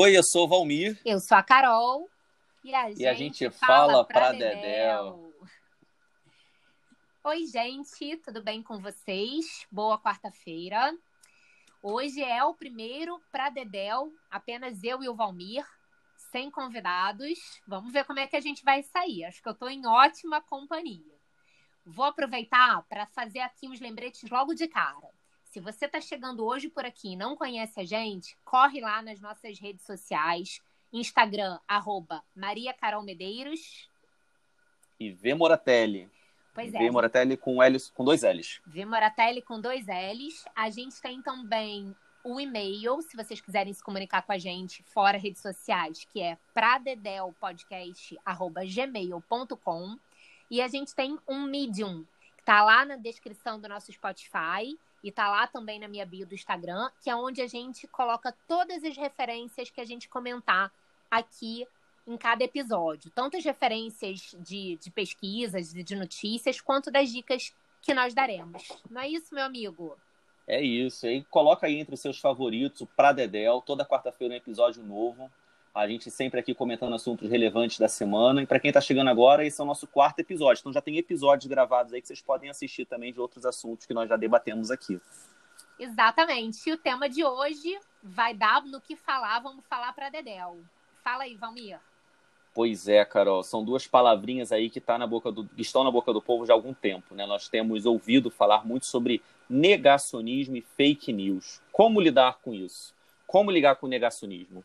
Oi, eu sou o Valmir. Eu sou a Carol. E a gente, e a gente fala, fala pra, pra Dedéu. Dedéu. Oi, gente, tudo bem com vocês? Boa quarta-feira. Hoje é o primeiro para Dedéu, apenas eu e o Valmir, sem convidados. Vamos ver como é que a gente vai sair. Acho que eu estou em ótima companhia. Vou aproveitar para fazer aqui uns lembretes logo de cara. Se você está chegando hoje por aqui e não conhece a gente, corre lá nas nossas redes sociais. Instagram, arroba Maria Carol Medeiros. E V Moratelli. Pois é. V Moratelli com, L's, com dois L's. V Moratelli com dois L's. A gente tem também o e-mail, se vocês quiserem se comunicar com a gente fora redes sociais, que é pradedelpodcast.gmail.com. E a gente tem um Medium, que tá lá na descrição do nosso Spotify e tá lá também na minha bio do Instagram, que é onde a gente coloca todas as referências que a gente comentar aqui em cada episódio. Tanto as referências de, de pesquisas e de notícias, quanto das dicas que nós daremos. Não é isso, meu amigo? É isso. E coloca aí entre os seus favoritos o Pradedel, toda quarta-feira um episódio novo. A gente sempre aqui comentando assuntos relevantes da semana. E para quem está chegando agora, esse é o nosso quarto episódio. Então já tem episódios gravados aí que vocês podem assistir também de outros assuntos que nós já debatemos aqui. Exatamente. E o tema de hoje vai dar no que falar, vamos falar para Dedel. Fala aí, Valmir. Pois é, Carol, são duas palavrinhas aí que, tá na boca do, que estão na boca do povo já há algum tempo. Né? Nós temos ouvido falar muito sobre negacionismo e fake news. Como lidar com isso? Como ligar com o negacionismo?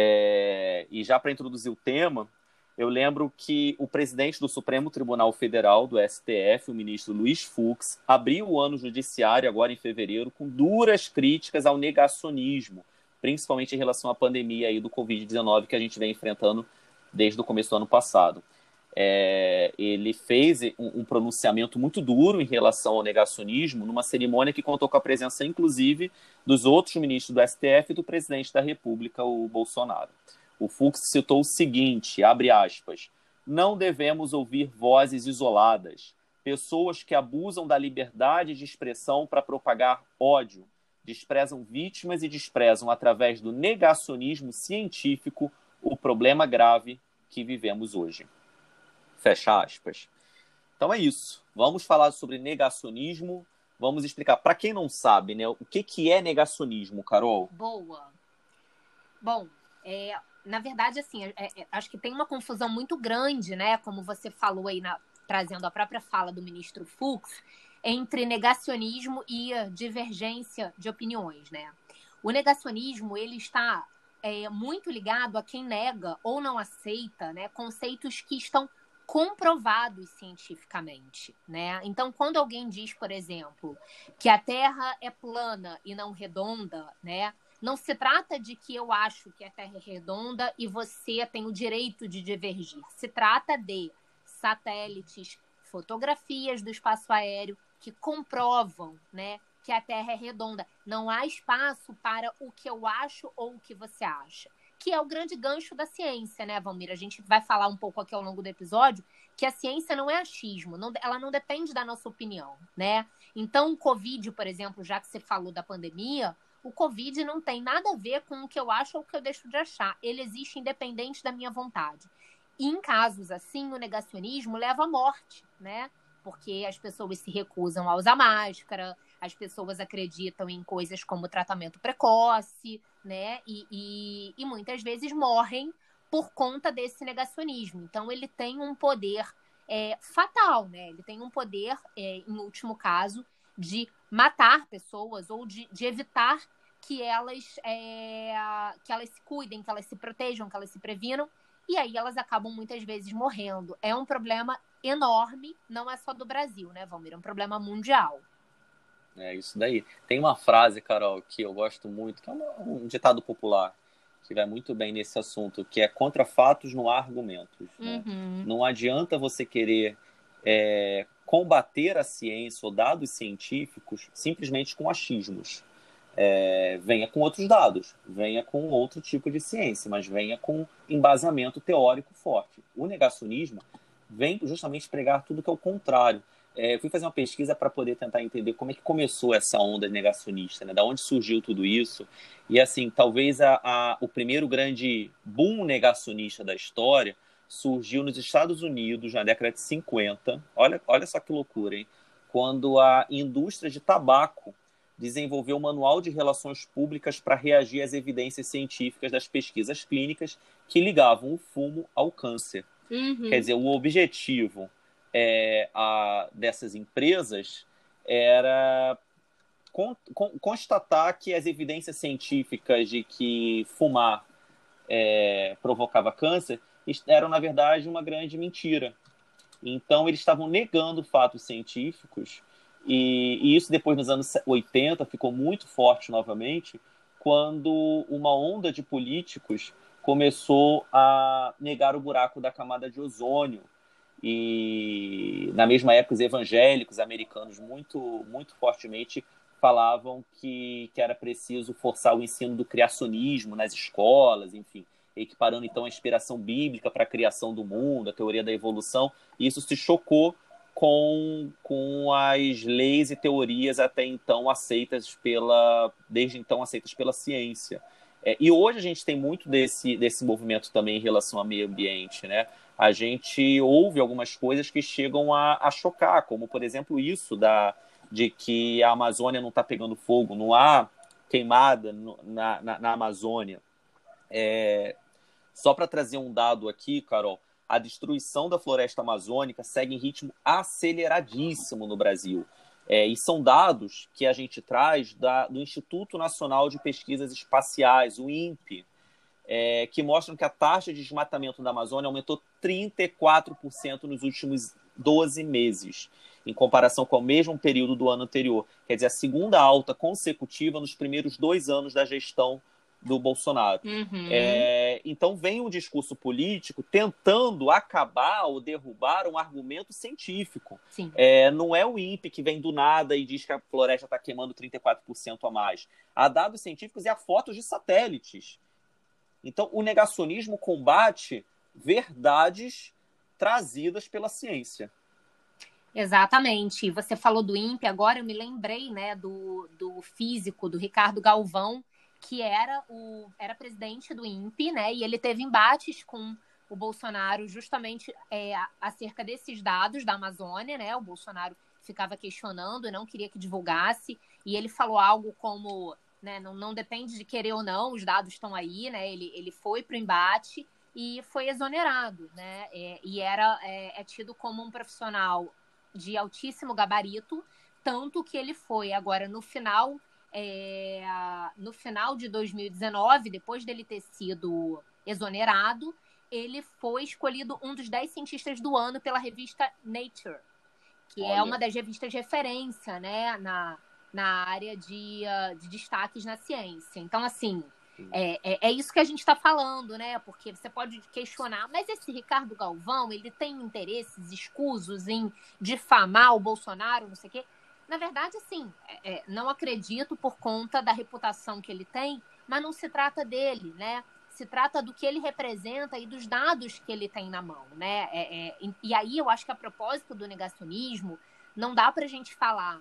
É, e já para introduzir o tema, eu lembro que o presidente do Supremo Tribunal Federal, do STF, o ministro Luiz Fux, abriu o ano judiciário agora em fevereiro com duras críticas ao negacionismo, principalmente em relação à pandemia aí do Covid-19 que a gente vem enfrentando desde o começo do ano passado. É, ele fez um, um, pronunciamento muito duro em relação ao negacionismo numa cerimônia que contou com a presença, inclusive, dos outros ministros do STF e do presidente da República, o Bolsonaro. O Fux citou o seguinte, abre aspas, não devemos ouvir vozes isoladas, pessoas que abusam da liberdade de expressão para propagar ódio, desprezam vítimas e desprezam, através do negacionismo científico, o problema grave que vivemos hoje. Fecha aspas. Então é isso. Vamos falar sobre negacionismo. Vamos explicar. Para quem não sabe, né, o que, que é negacionismo, Carol? Boa. Bom, é, na verdade, assim, é, é, acho que tem uma confusão muito grande, né? Como você falou aí, na, trazendo a própria fala do ministro Fux, entre negacionismo e divergência de opiniões, né? O negacionismo, ele está é, muito ligado a quem nega ou não aceita né, conceitos que estão comprovados cientificamente, né? Então, quando alguém diz, por exemplo, que a Terra é plana e não redonda, né? Não se trata de que eu acho que a Terra é redonda e você tem o direito de divergir. Se trata de satélites, fotografias do espaço aéreo que comprovam, né, que a Terra é redonda. Não há espaço para o que eu acho ou o que você acha. Que é o grande gancho da ciência, né, Valmir? A gente vai falar um pouco aqui ao longo do episódio que a ciência não é achismo, não, ela não depende da nossa opinião, né? Então, o Covid, por exemplo, já que você falou da pandemia, o Covid não tem nada a ver com o que eu acho ou o que eu deixo de achar. Ele existe independente da minha vontade. E em casos assim, o negacionismo leva à morte, né? Porque as pessoas se recusam a usar máscara, as pessoas acreditam em coisas como tratamento precoce, né? E, e, e muitas vezes morrem por conta desse negacionismo. Então, ele tem um poder é, fatal, né? Ele tem um poder, é, em último caso, de matar pessoas ou de, de evitar que elas, é, que elas se cuidem, que elas se protejam, que elas se previnam. E aí elas acabam muitas vezes morrendo. É um problema enorme, não é só do Brasil, né, Valmir? É um problema mundial. É isso daí. Tem uma frase, Carol, que eu gosto muito, que é um, ditado popular, que vai muito bem nesse assunto, que é contra fatos não há argumentos. Né? Uhum. Não adianta você querer é, combater a ciência ou dados científicos simplesmente com achismos. É, venha com outros dados, venha com outro tipo de ciência, mas venha com embasamento teórico forte. O negacionismo vem justamente pregar tudo que é o contrário é, fui fazer uma pesquisa para poder tentar entender como é que começou essa onda negacionista, né? Da onde surgiu tudo isso. E assim, talvez a, a, o primeiro grande boom negacionista da história surgiu nos Estados Unidos na década de 50. Olha, olha só que loucura, hein? Quando a indústria de tabaco desenvolveu um manual de relações públicas para reagir às evidências científicas das pesquisas clínicas que ligavam o fumo ao câncer. Uhum. Quer dizer, o objetivo é, a, dessas empresas era con, con, constatar que as evidências científicas de que fumar é, provocava câncer eram, na verdade, uma grande mentira. Então, eles estavam negando fatos científicos, e, e isso depois, nos anos 80, ficou muito forte novamente, quando uma onda de políticos começou a negar o buraco da camada de ozônio, e na mesma época os evangélicos americanos muito muito fortemente falavam que, que era preciso forçar o ensino do criacionismo nas escolas, enfim, equiparando então a inspiração bíblica para a criação do mundo, a teoria da evolução, e isso se chocou com, com as leis e teorias até então aceitas pela desde então aceitas pela ciência. É, e hoje a gente tem muito desse, desse movimento também em relação ao meio ambiente, né? A gente ouve algumas coisas que chegam a, a chocar, como, por exemplo, isso da, de que a Amazônia não está pegando fogo, não há queimada no, na, na, na, Amazônia. É, só para trazer um dado aqui, Carol, a destruição da floresta amazônica segue em ritmo aceleradíssimo no Brasil. É, e são dados que a gente traz da, do Instituto Nacional de Pesquisas Espaciais, o INPE, é, que mostram que a taxa de desmatamento da Amazônia aumentou 34% nos últimos 12 meses, em comparação com o mesmo período do ano anterior. Quer dizer, a segunda alta consecutiva nos primeiros dois anos da gestão do Bolsonaro. Uhum. É, então vem um discurso político tentando acabar ou derrubar um argumento científico. É, não é o INPE que vem do nada e diz que a floresta está queimando 34% a mais. Há dados científicos e há fotos de satélites então, o negacionismo combate verdades trazidas pela ciência. Exatamente. Você falou do INPE, agora eu me lembrei né, do, do físico, do Ricardo Galvão, que era o era presidente do INPE, né? E ele teve embates com o Bolsonaro justamente é, acerca desses dados da Amazônia, né? O Bolsonaro ficava questionando e não queria que divulgasse, e ele falou algo como né? Não, não depende de querer ou não, os dados estão aí, né? Ele, ele foi para o embate e foi exonerado, né? É, e era é, é, tido como um profissional de altíssimo gabarito, tanto que ele foi agora no final é, no final de 2019, depois dele ter sido exonerado, ele foi escolhido um dos 10 cientistas do ano pela revista Nature, que é Olha. é uma das revistas de referência né, na, na área de, uh, de destaques na ciência. Então, assim, é, é, é, isso que a gente está falando, né? Porque você pode questionar, mas esse Ricardo Galvão, ele tem interesses escusos em difamar o Bolsonaro, não sei o quê. Na verdade, assim, é, é, não acredito por conta da reputação que ele tem, mas não se trata dele, né? Se trata do que ele representa e dos dados que ele tem na mão, né? É, é, e aí eu acho que a propósito do negacionismo, não dá para a gente falar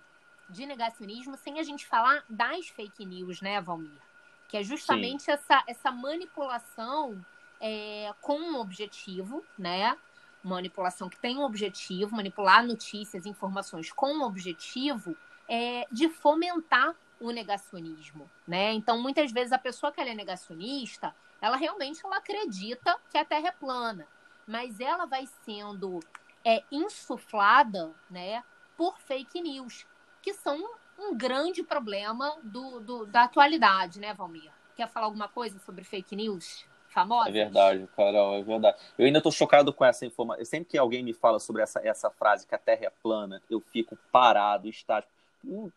de negacionismo sem a gente falar das fake news, né, Valmir? Que é justamente essa, essa manipulação é, com um objetivo, né? Manipulação que tem um objetivo, manipular notícias, informações com um objetivo é, de fomentar o negacionismo, né? Então, muitas vezes a pessoa que é negacionista, ela realmente ela acredita que a Terra é plana, mas ela vai sendo é, insuflada, né, por fake news que são um grande problema do, do, da atualidade, né, Valmir? Quer falar alguma coisa sobre fake news? Famosas? É verdade, Carol, é verdade. Eu ainda estou chocado com essa informação. Sempre que alguém me fala sobre essa, essa frase que a Terra é plana, eu fico parado, estático.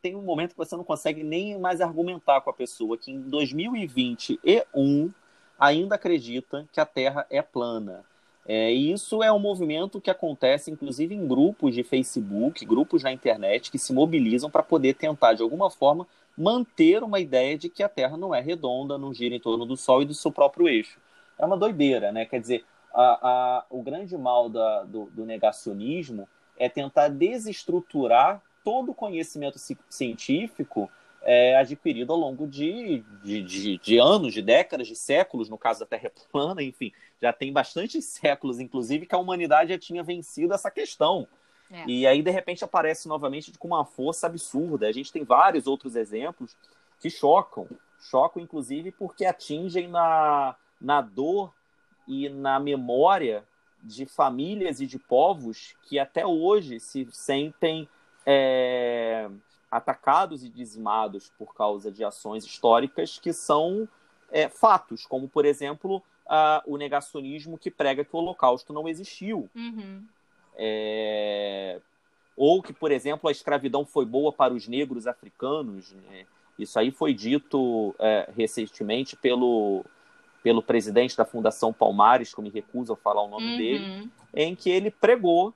Tem um momento que você não consegue nem mais argumentar com a pessoa que em 2021 ainda acredita que a Terra é plana. É, e isso é um movimento que acontece, inclusive, em grupos de Facebook, grupos na internet, que se mobilizam para poder tentar, de alguma forma, manter uma ideia de que a Terra não é redonda, não gira em torno do Sol e do seu próprio eixo. É uma doideira, né? Quer dizer, a, a, o grande mal da, do, do negacionismo é tentar desestruturar todo o conhecimento científico é, adquirido ao longo de, de, de, de, anos, de décadas, de séculos, no caso da Terra plana, enfim, já tem bastantes séculos, inclusive, que a humanidade já tinha vencido essa questão. É. E aí, de repente, aparece novamente com uma força absurda. A gente tem vários outros exemplos que chocam. Chocam, inclusive, porque atingem na, na dor e na memória de famílias e de povos que até hoje se sentem é, atacados e dizimados por causa de ações históricas que são é, fatos, como, por exemplo, a, o negacionismo que prega que o Holocausto não existiu. Uhum. É... Ou que, por exemplo, a escravidão foi boa para os negros africanos. Né? Isso aí foi dito é, recentemente pelo, pelo presidente da Fundação Palmares, que eu me recuso a falar o nome uhum. dele, em que ele pregou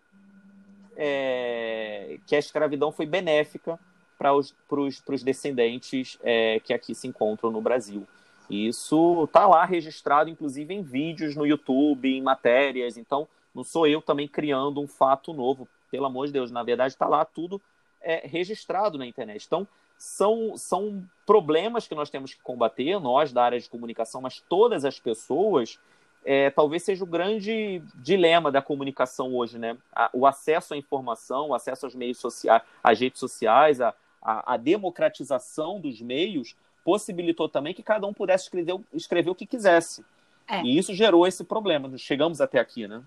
é, que a escravidão foi benéfica para os, os descendentes é, que aqui se encontram no Brasil. Isso está lá registrado, inclusive, em vídeos no YouTube, em matérias. Então, não sou eu também criando um fato novo, pelo amor de Deus. Na verdade, está lá tudo é, registrado na internet. Então, são, são problemas que nós temos que combater, nós da área de comunicação, mas todas as pessoas. É, talvez seja o grande dilema da comunicação hoje, né? o acesso à informação, o acesso aos meios sociais, às redes sociais, a, a, a democratização dos meios possibilitou também que cada um pudesse escrever, escrever o que quisesse. É. E isso gerou esse problema. Chegamos até aqui, né?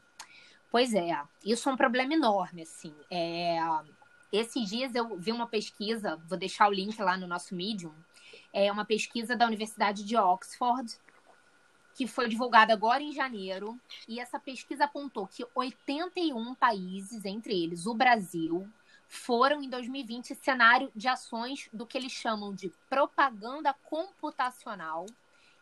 Pois é, isso é um problema enorme, assim. É... Esses dias eu vi uma pesquisa, vou deixar o link lá no nosso Medium, é uma pesquisa da Universidade de Oxford, que foi divulgada agora em janeiro, e essa pesquisa apontou que 81 países, entre eles o Brasil, foram em 2020 cenário de ações do que eles chamam de propaganda computacional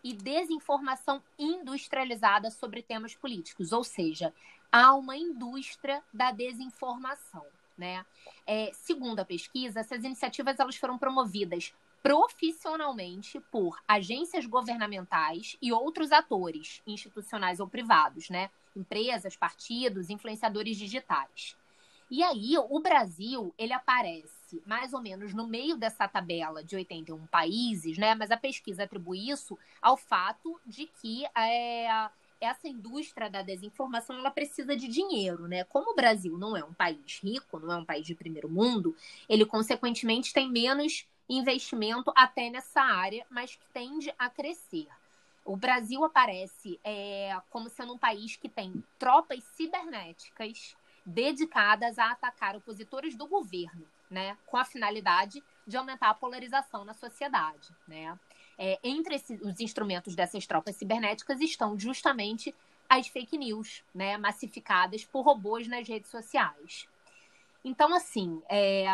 e desinformação industrializada sobre temas políticos, ou seja, há uma indústria da desinformação. Né? É, segundo a pesquisa, essas iniciativas elas foram promovidas profissionalmente por agências governamentais e outros atores, institucionais ou privados, né? empresas, partidos, influenciadores digitais. E aí, o Brasil, ele aparece mais ou menos no meio dessa tabela de 81 países, né? Mas a pesquisa atribui isso ao fato de que é, essa indústria da desinformação ela precisa de dinheiro, né? Como o Brasil não é um país rico, não é um país de primeiro mundo, ele consequentemente tem menos investimento até nessa área, mas que tende a crescer. O Brasil aparece é, como sendo um país que tem tropas cibernéticas dedicadas a atacar opositores do governo, né, com a finalidade de aumentar a polarização na sociedade, né. É, entre os instrumentos dessas tropas cibernéticas estão justamente as fake news, né, massificadas por robôs nas redes sociais. Então, assim, é,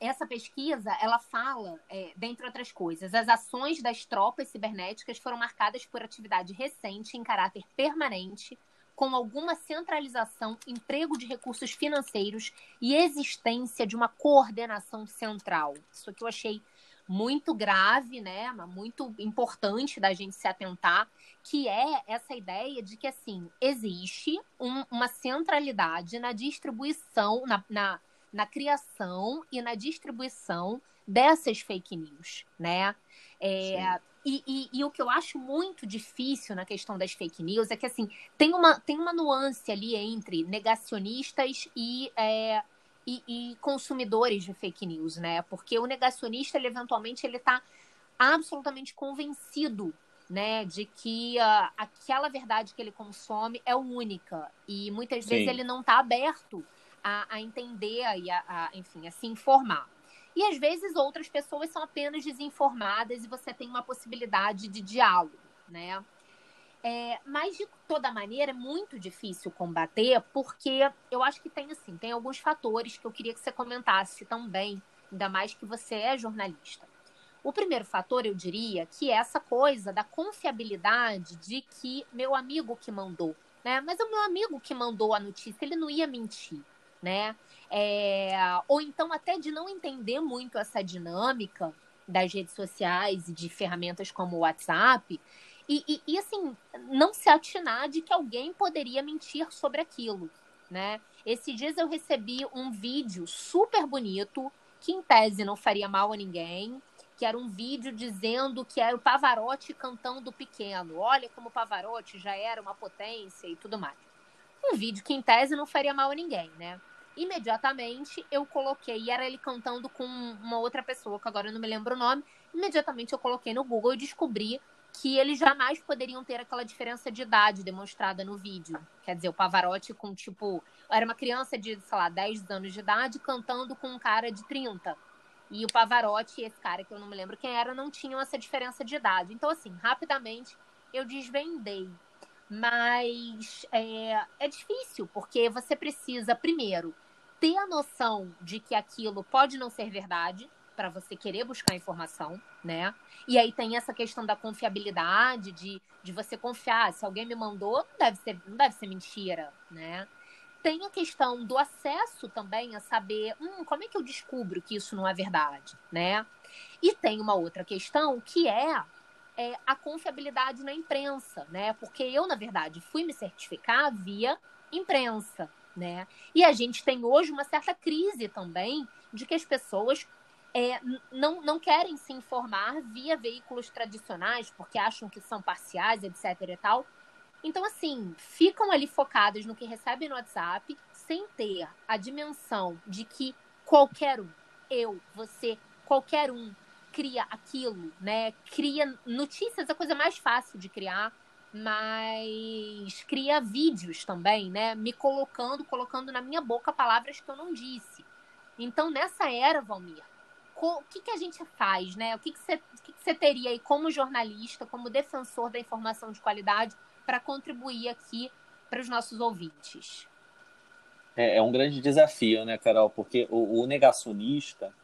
essa pesquisa, ela fala, é, dentre outras coisas, as ações das tropas cibernéticas foram marcadas por atividade recente em caráter permanente com alguma centralização, emprego de recursos financeiros e existência de uma coordenação central. Isso aqui eu achei muito grave, né, muito importante da gente se atentar, que é essa ideia de que assim existe um, uma centralidade na distribuição, na, na, na, criação e na distribuição dessas fake news, né? É, e, e, e, o que eu acho muito difícil na questão das fake news é que assim tem uma, tem uma nuance ali entre negacionistas e, é, e, e, consumidores de fake news, né? Porque o negacionista, ele eventualmente, ele está absolutamente convencido né, de que uh, aquela verdade que ele consome é única e muitas Sim. vezes ele não está aberto a, a entender e a, a, enfim, a se informar. E às vezes outras pessoas são apenas desinformadas e você tem uma possibilidade de diálogo, né? É, mas de toda maneira é muito difícil combater, porque eu acho que tem assim, tem alguns fatores que eu queria que você comentasse também, ainda mais que você é jornalista. O primeiro fator, eu diria, que é essa coisa da confiabilidade de que meu amigo que mandou, né? Mas o meu amigo que mandou a notícia, ele não ia mentir, né? É, ou então até de não entender muito essa dinâmica das redes sociais e de ferramentas como o WhatsApp. E, e, e, assim, não se atinar de que alguém poderia mentir sobre aquilo. né? Esses dias eu recebi um vídeo super bonito, que em tese não faria mal a ninguém, que era um vídeo dizendo que era o Pavarotti cantando pequeno. Olha como o Pavarotti já era uma potência e tudo mais. Um vídeo que em tese não faria mal a ninguém, né? Imediatamente eu coloquei, e era ele cantando com uma outra pessoa, que agora eu não me lembro o nome. Imediatamente eu coloquei no Google e descobri que eles jamais poderiam ter aquela diferença de idade demonstrada no vídeo. Quer dizer, o Pavarotti com, tipo, era uma criança de, sei lá, 10 anos de idade cantando com um cara de 30. E o Pavarotti esse cara, que eu não me lembro quem era, não tinham essa diferença de idade. Então, assim, rapidamente eu desvendei. Mas é, é difícil, porque você precisa, primeiro, ter a noção de que aquilo pode não ser verdade para você querer buscar informação, né? E aí tem essa questão da confiabilidade, de, de você confiar. Se alguém me mandou, não deve ser, não deve ser mentira, né? Tem a questão do acesso também a saber, hum, como é que eu descubro que isso não é verdade, né? E tem uma outra questão que é, é a confiabilidade na imprensa, né? Porque eu, na verdade, fui me certificar via imprensa, né? E a gente tem hoje uma certa crise também de que as pessoas é, não, não querem se informar via veículos tradicionais, porque acham que são parciais, etc. e tal. Então, assim, ficam ali focadas no que recebem no WhatsApp, sem ter a dimensão de que qualquer um, eu, você, qualquer um, cria aquilo, né? Cria notícias, a coisa mais fácil de criar, mas cria vídeos também, né? Me colocando, colocando na minha boca palavras que eu não disse. Então, nessa era, Valmir, o que, que a gente faz, né? O que, que, você, que, que teria aí como jornalista, como defensor da informação de qualidade, para contribuir aqui para os nossos ouvintes? É, é, um grande desafio, né, Carol? Porque o, o negacionista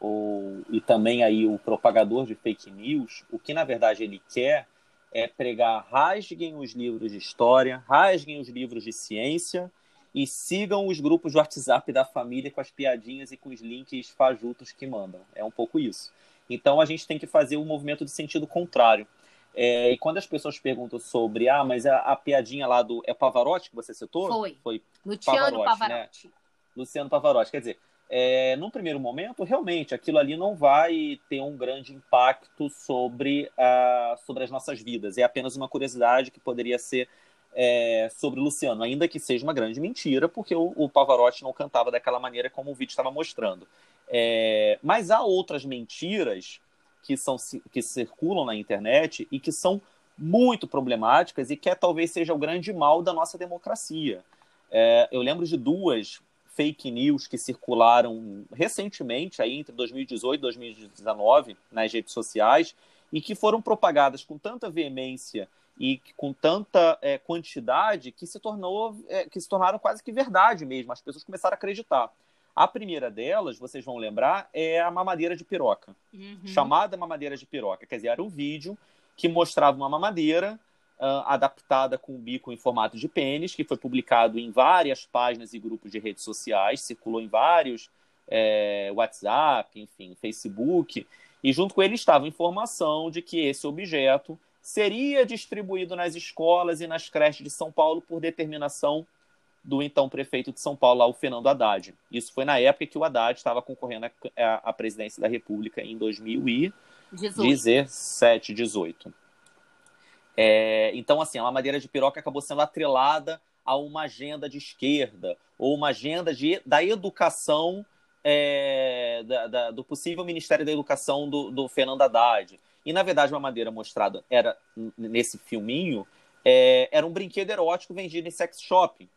o, e também aí o propagador de fake news, o que na verdade ele quer é pregar rasguem os livros de história, rasguem os livros de ciência e sigam os grupos de WhatsApp da família com as piadinhas e com os links fajutos que mandam. É um pouco isso. Então a gente tem que fazer um movimento de sentido contrário. É, e quando as pessoas perguntam sobre, ah, mas a, a, piadinha lá do. É Pavarotti que você citou? Foi. Foi Luciano Pavarotti. Pavarotti. Né? Luciano Pavarotti. Quer dizer, é, num primeiro momento, realmente, aquilo ali não vai ter um grande impacto sobre, uh, sobre as nossas vidas. É apenas uma curiosidade que poderia ser é, sobre o Luciano, ainda que seja uma grande mentira, porque o, o Pavarotti não cantava daquela maneira como o vídeo estava mostrando. É, mas há outras mentiras que, são, que circulam na internet e que são muito problemáticas e que é, talvez seja o grande mal da nossa democracia. É, eu lembro de duas fake news que circularam recentemente, aí entre 2018 e 2019, nas redes sociais, e que foram propagadas com tanta veemência e com tanta é, quantidade que se tornou é, que se tornaram quase que verdade mesmo. As pessoas começaram a acreditar. A primeira delas, vocês vão lembrar, é a mamadeira de piroca, uhum. chamada mamadeira de piroca. Quer dizer, era um vídeo que mostrava uma mamadeira uh, adaptada com o bico em formato de pênis, que foi publicado em várias páginas e grupos de redes sociais, circulou em vários é, WhatsApp, enfim, Facebook, e junto com ele estava informação de que esse objeto seria distribuído nas escolas e nas creches de São Paulo por determinação do então prefeito de São Paulo, o Fernando Haddad. Isso foi na época que o Haddad estava concorrendo à presidência da República em 2017, 18. É, então, assim, a mamadeira de piroca acabou sendo atrelada a uma agenda de esquerda ou uma agenda de, da educação é, da, da, do possível Ministério da Educação do, do Fernando Haddad. E, na verdade, uma madeira mostrada era nesse filminho é, era um brinquedo erótico vendido em sex shopping.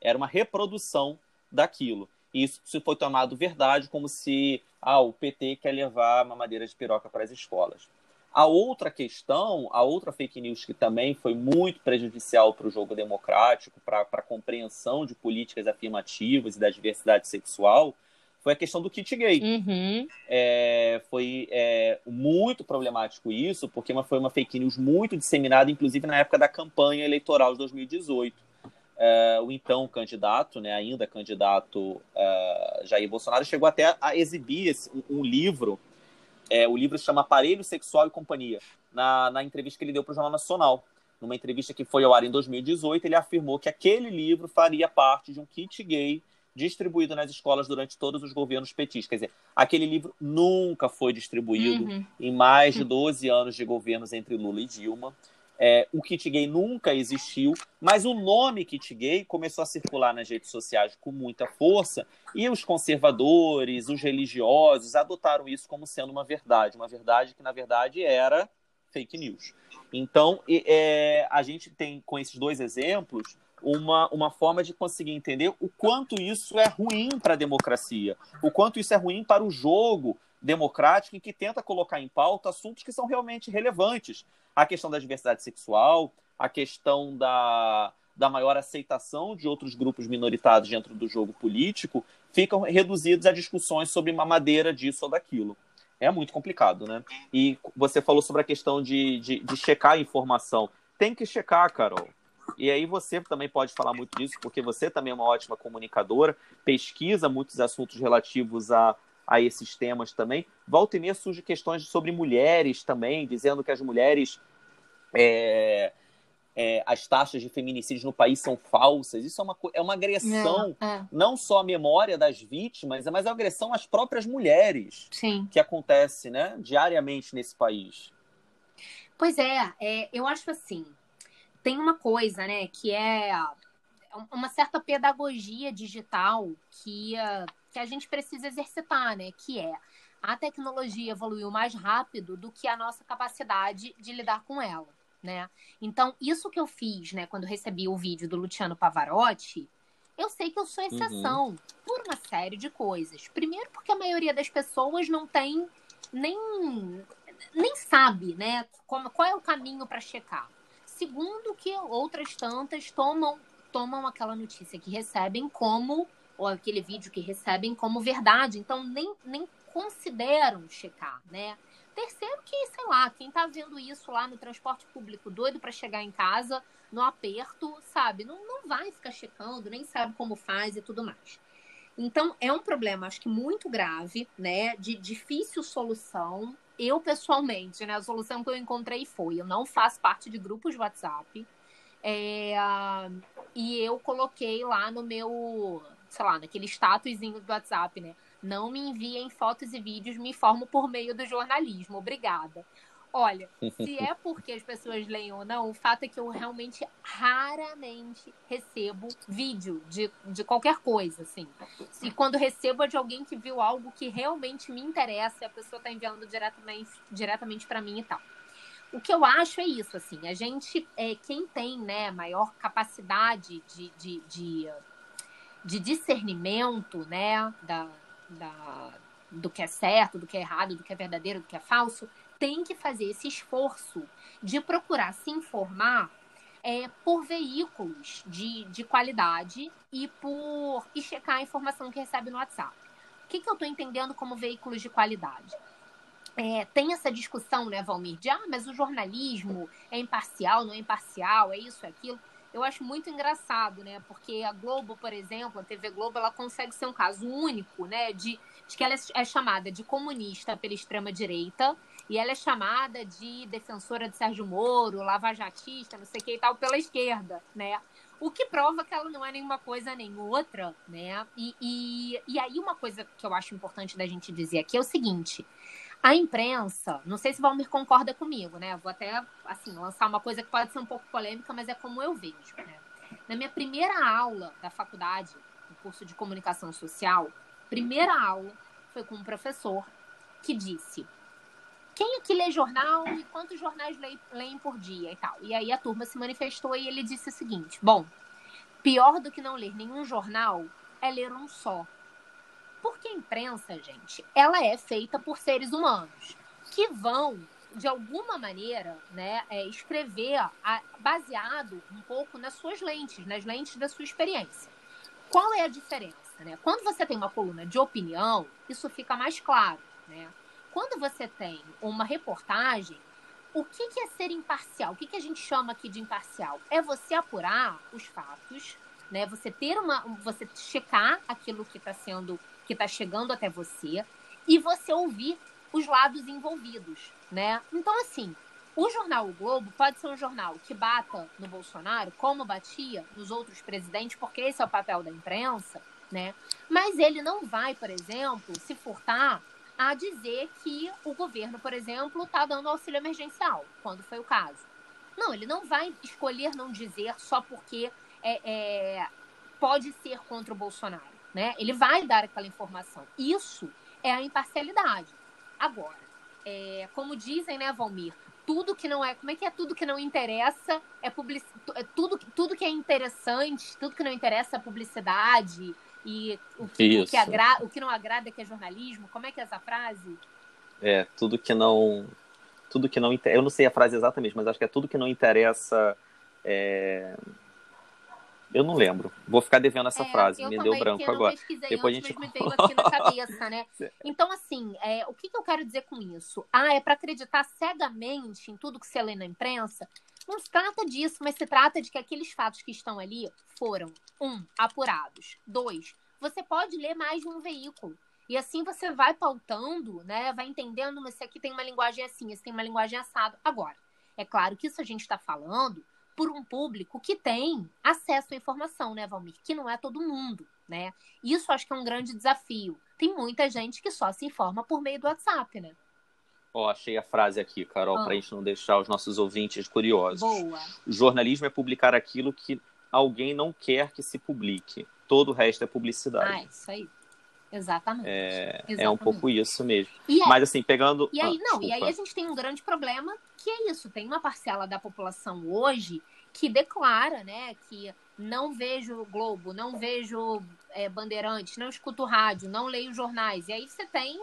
Era uma reprodução daquilo. E isso foi tomado verdade, como se ah, o PT quer levar uma madeira de piroca para as escolas. A outra questão, a outra fake news que também foi muito prejudicial para o jogo democrático, para a compreensão de políticas afirmativas e da diversidade sexual, foi a questão do kit gay. Uhum. É, foi é, muito problemático isso, porque uma, foi uma fake news muito disseminada, inclusive na época da campanha eleitoral de 2018. É, o então candidato, né, ainda candidato é, Jair Bolsonaro, chegou até a exibir esse, um, um, livro. É, o livro chama Aparelho Sexual e Companhia, na, na entrevista que ele deu para o Jornal Nacional. numa entrevista que foi ao ar em 2018, ele afirmou que aquele livro faria parte de um kit gay distribuído nas escolas durante todos os governos petistas. Quer dizer, aquele livro nunca foi distribuído uhum. em mais de 12 anos de governos entre Lula e Dilma. É, o kit gay nunca existiu, mas o nome kit gay começou a circular nas redes sociais com muita força e os conservadores, os religiosos adotaram isso como sendo uma verdade, uma verdade que na verdade era fake news. Então, é, a gente tem com esses dois exemplos uma, uma forma de conseguir entender o quanto isso é ruim para a democracia, o quanto isso é ruim para o jogo democrático e que tenta colocar em pauta assuntos que são realmente relevantes. A questão da diversidade sexual, a questão da, da maior aceitação de outros grupos minoritários dentro do jogo político, ficam reduzidos a discussões sobre mamadeira disso ou daquilo. É muito complicado, né? E você falou sobre a questão de, de, de checar a informação. Tem que checar, Carol. E aí você também pode falar muito disso, porque você também é uma ótima comunicadora, pesquisa muitos assuntos relativos a, a esses temas também. Volta e meia surge questões sobre mulheres também, dizendo que as mulheres. É, é, as taxas de feminicídio no país são falsas. Isso é uma, é uma agressão, é, é. não só à memória das vítimas, mas é uma agressão às próprias mulheres Sim. que acontece né, diariamente nesse país. Pois é, é, eu acho assim, tem uma coisa, né, que é uma certa pedagogia digital que, uh, que a gente precisa exercitar, né? Que é a tecnologia evoluiu mais rápido do que a nossa capacidade de lidar com ela, né? Então, isso que eu fiz, né, quando recebi o vídeo do Luciano Pavarotti, eu sei que eu sou exceção uhum. por uma série de coisas. Primeiro, porque a maioria das pessoas não tem nem nem sabe, né, como, qual é o caminho para checar. Segundo, que outras tantas tomam tomam aquela notícia que recebem como, ou aquele vídeo que recebem como verdade, então nem, nem consideram checar, né? Terceiro que, sei lá, quem tá vendo isso lá no transporte público doido para chegar em casa, no aperto, sabe, não, não vai ficar checando, nem sabe como faz e tudo mais. Então, é um problema, acho que muito grave, né, de difícil solução. Eu, pessoalmente, né, a solução que eu encontrei foi, eu não faço parte de grupos de WhatsApp, é, e eu coloquei lá no meu, sei lá, naquele statuszinho do WhatsApp, né? Não me enviem fotos e vídeos, me informo por meio do jornalismo. Obrigada. Olha, se é porque as pessoas leem ou não, o fato é que eu realmente raramente recebo vídeo de, de qualquer coisa, assim. E quando recebo é de alguém que viu algo que realmente me interessa, a pessoa está enviando diretamente, diretamente para mim e tal. O que eu acho é isso, assim, a gente, é, quem tem né, maior capacidade de, de, de, de discernimento né, da, da, do que é certo, do que é errado, do que é verdadeiro, do que é falso, tem que fazer esse esforço de procurar se informar é, por veículos de, de qualidade e por e checar a informação que recebe no WhatsApp. O que, que eu estou entendendo como veículos de qualidade? É, tem essa discussão, né, Valmir, de ah, mas o jornalismo é imparcial, não é imparcial, é isso, é aquilo. Eu acho muito engraçado, né? Porque a Globo, por exemplo, a TV Globo, ela consegue ser um caso único, né? De, de que ela é chamada de comunista pela extrema-direita e ela é chamada de defensora de Sérgio Moro, lavajatista, não sei o que e tal, pela esquerda, né? O que prova que ela não é nenhuma coisa nem outra, né? E, e, e aí uma coisa que eu acho importante da gente dizer aqui é o seguinte: a imprensa, não sei se o Valmir concorda comigo, né? Vou até, assim, lançar uma coisa que pode ser um pouco polêmica, mas é como eu vejo, né? Na minha primeira aula da faculdade, no curso de comunicação social, primeira aula foi com um professor que disse: quem aqui lê jornal e quantos jornais leem por dia e tal. E aí a turma se manifestou e ele disse o seguinte: bom, pior do que não ler nenhum jornal é ler um só. Porque a imprensa, gente, ela é feita por seres humanos que vão, de alguma maneira, né, é, escrever a, baseado um pouco nas suas lentes, nas lentes da sua experiência. Qual é a diferença? Né? Quando você tem uma coluna de opinião, isso fica mais claro. Né? Quando você tem uma reportagem, o que, que é ser imparcial? O que, que a gente chama aqui de imparcial? É você apurar os fatos, né? Você ter uma, você checar aquilo que está sendo que está chegando até você e você ouvir os lados envolvidos, né? Então, assim, O jornal o Globo pode ser um jornal que bata no Bolsonaro, como batia nos outros presidentes, porque esse é o papel da imprensa, né? Mas ele não vai, por exemplo, se furtar a dizer que o governo, por exemplo, está dando auxílio emergencial, quando foi o caso. Não, ele não vai escolher não dizer só porque é, é, pode ser contra o Bolsonaro, né? Ele vai dar aquela informação. Isso é a imparcialidade. Agora, é, como dizem, né, Valmir, tudo que não é. Como é que é tudo que não interessa é public, é tudo, tudo que é interessante, tudo que não interessa é publicidade. E o, o, que agra, o que não agrada é que é jornalismo. Como é que é essa frase? É, tudo que não. Tudo que não Eu não sei a frase exatamente, mas acho que é tudo que não interessa. É, eu não lembro. Vou ficar devendo essa é, frase. Me deu branco agora. Depois antes, a gente... mas me veio aqui na cabeça, né? Então, assim, é, o que, que eu quero dizer com isso? Ah, é para acreditar cegamente em tudo que você lê na imprensa? Não se trata disso, mas se trata de que aqueles fatos que estão ali foram, um, apurados. Dois, você pode ler mais de um veículo. E assim você vai pautando, né? Vai entendendo, esse aqui tem uma linguagem assim, esse tem uma linguagem assado. Agora, é claro que isso a gente está falando por um público que tem acesso à informação, né, Valmir? Que não é todo mundo, né? Isso acho que é um grande desafio. Tem muita gente que só se informa por meio do WhatsApp, né? Ó, oh, achei a frase aqui, Carol, ah. para a gente não deixar os nossos ouvintes curiosos. Boa. O jornalismo é publicar aquilo que alguém não quer que se publique. Todo o resto é publicidade. Ah, isso aí. Exatamente. É, Exatamente. é um pouco isso mesmo. Aí, Mas assim, pegando. E aí, ah, não, e aí a gente tem um grande problema que é isso. Tem uma parcela da população hoje que declara, né, que não vejo Globo, não vejo é, Bandeirantes, não escuto rádio, não leio jornais. E aí você tem,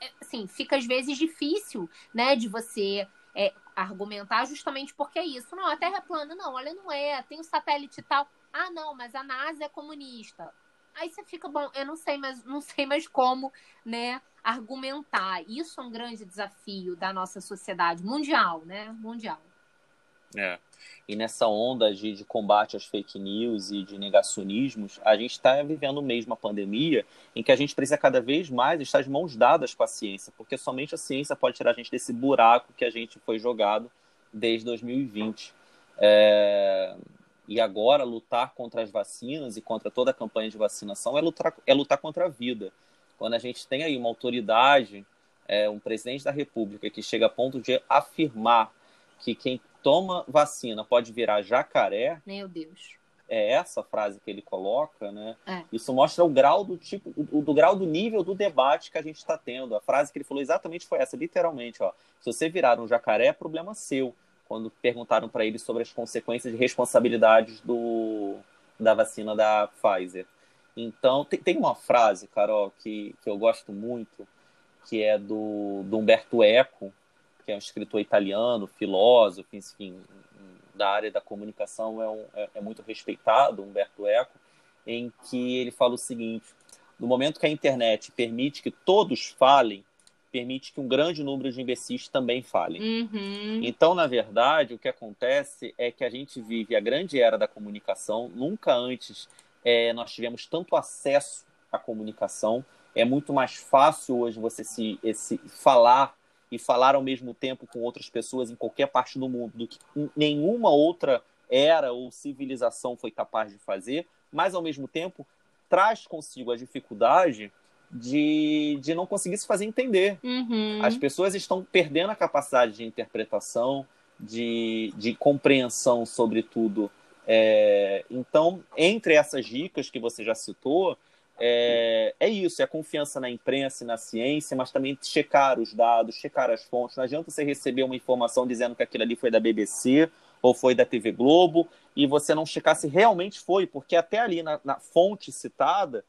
é, assim, fica às vezes difícil, né, de você é, argumentar justamente porque é isso. Não, a Terra é plana. Não, olha, não é. Tem o satélite e tal. Ah, não, mas a NASA é comunista. Aí você fica, bom, eu não sei, mas não sei mais como, né, argumentar. Isso é um grande desafio da nossa sociedade mundial, né? Mundial. É. E nessa onda de, de, combate às fake news e de negacionismos, a gente está vivendo mesmo a pandemia em que a gente precisa cada vez mais estar de mãos dadas com a ciência, porque somente a ciência pode tirar a gente desse buraco que a gente foi jogado desde 2020. É... E agora, lutar contra as vacinas e contra toda a campanha de vacinação é lutar, é lutar contra a vida. Quando a gente tem aí uma autoridade, é, um presidente da República que chega a ponto de afirmar que quem toma vacina pode virar jacaré. Meu Deus. É essa frase que ele coloca, né? É. Isso mostra o grau do tipo, o, do grau do nível do debate que a gente está tendo. A frase que ele falou exatamente foi essa, literalmente, ó. Se você virar um jacaré, é problema seu quando perguntaram para ele sobre as consequências e responsabilidades do, da vacina da Pfizer. Então, tem, tem uma frase, Carol, que, que eu gosto muito, que é do, do Umberto Eco, que é um escritor italiano, filósofo, enfim, da área da comunicação, é, um, é, é muito respeitado, Umberto Eco, em que ele fala o seguinte: no momento que a internet permite que todos falem, permite que um grande número de imbecis também falem. Uhum. Então, na verdade, o que acontece é que a gente vive a grande era da comunicação. Nunca antes é, nós tivemos tanto acesso à comunicação. É muito mais fácil hoje você se esse, falar e falar ao mesmo tempo com outras pessoas em qualquer parte do mundo do que nenhuma outra era ou civilização foi capaz de fazer, mas ao mesmo tempo traz consigo a dificuldade de, de não conseguir se fazer entender. Uhum. As pessoas estão perdendo a capacidade de interpretação, de, de compreensão sobre tudo. É, então, entre essas dicas que você já citou, é, é isso, é a confiança na imprensa e na ciência, mas também checar os dados, checar as fontes. Não adianta você receber uma informação dizendo que aquilo ali foi da BBC ou foi da TV Globo e você não checar se realmente foi, porque até ali na, na fonte citada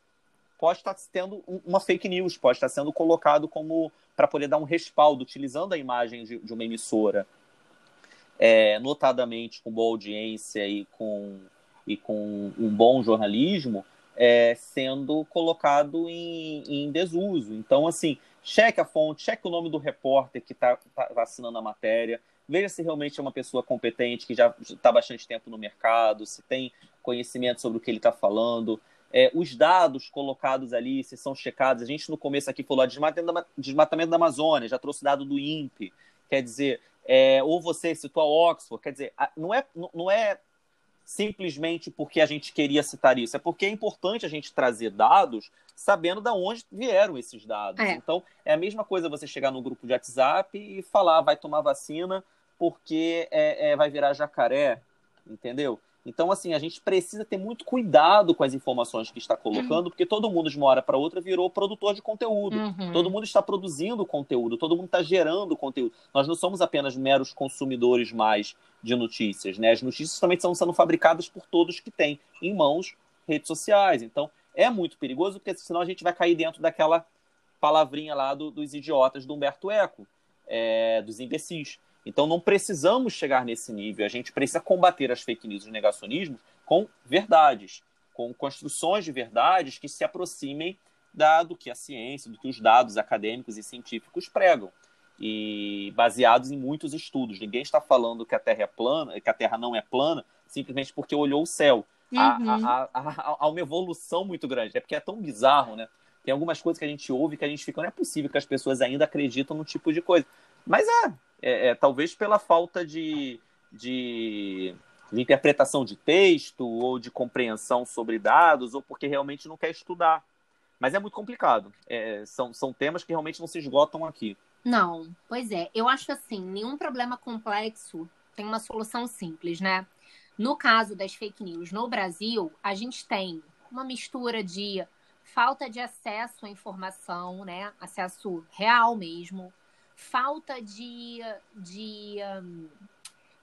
pode estar tendo uma fake news, pode estar sendo colocado como para poder dar um respaldo, utilizando a imagem de, de uma emissora, é, notadamente com boa audiência e com, e com um bom jornalismo, é, sendo colocado em, em, desuso. Então, assim, cheque a fonte, cheque o nome do repórter que está tá assinando a matéria, veja se realmente é uma pessoa competente, que já está bastante tempo no mercado, se tem conhecimento sobre o que ele está falando é, os dados colocados ali, se são checados. A gente no começo aqui falou de desmatamento da, desmatamento da Amazônia, já trouxe dado do INPE. Quer dizer, é, ou você citou a Oxford, quer dizer, não é, não é simplesmente porque a gente queria citar isso, é porque é importante a gente trazer dados sabendo de onde vieram esses dados. É. Então, é a mesma coisa você chegar no grupo de WhatsApp e falar, vai tomar vacina porque é, é vai virar jacaré, entendeu? Então, assim, a gente precisa ter muito cuidado com as informações que está colocando, porque todo mundo, de uma hora para outra, virou produtor de conteúdo. Uhum. Todo mundo está produzindo conteúdo, todo mundo está gerando conteúdo. Nós não somos apenas meros consumidores mais de notícias, né? As notícias também estão sendo fabricadas por todos que têm em mãos redes sociais. Então, é muito perigoso, porque senão a gente vai cair dentro daquela palavrinha lá do, dos idiotas do Humberto Eco, é, dos imbecis. Então não precisamos chegar nesse nível. A gente precisa combater as fake news e os negacionismos com verdades, com construções de verdades que se aproximem da, do que a ciência, do que os dados acadêmicos e científicos pregam. E baseados em muitos estudos. Ninguém está falando que a Terra é plana, que a Terra não é plana, simplesmente porque olhou o céu. Uhum. Há, há, há, há uma evolução muito grande. É porque é tão bizarro, né? Tem algumas coisas que a gente ouve que a gente fica, não é possível que as pessoas ainda acreditam no tipo de coisa. Mas é, é, é talvez pela falta de, de, de, interpretação de texto ou de compreensão sobre dados, ou porque realmente não quer estudar. Mas é muito complicado. É, são, são temas que realmente não se esgotam aqui. Não, pois é. Eu acho assim, nenhum problema complexo tem uma solução simples, né? No caso das fake news no Brasil, a gente tem uma mistura de falta de acesso à informação, né? Acesso real mesmo, falta de. de um,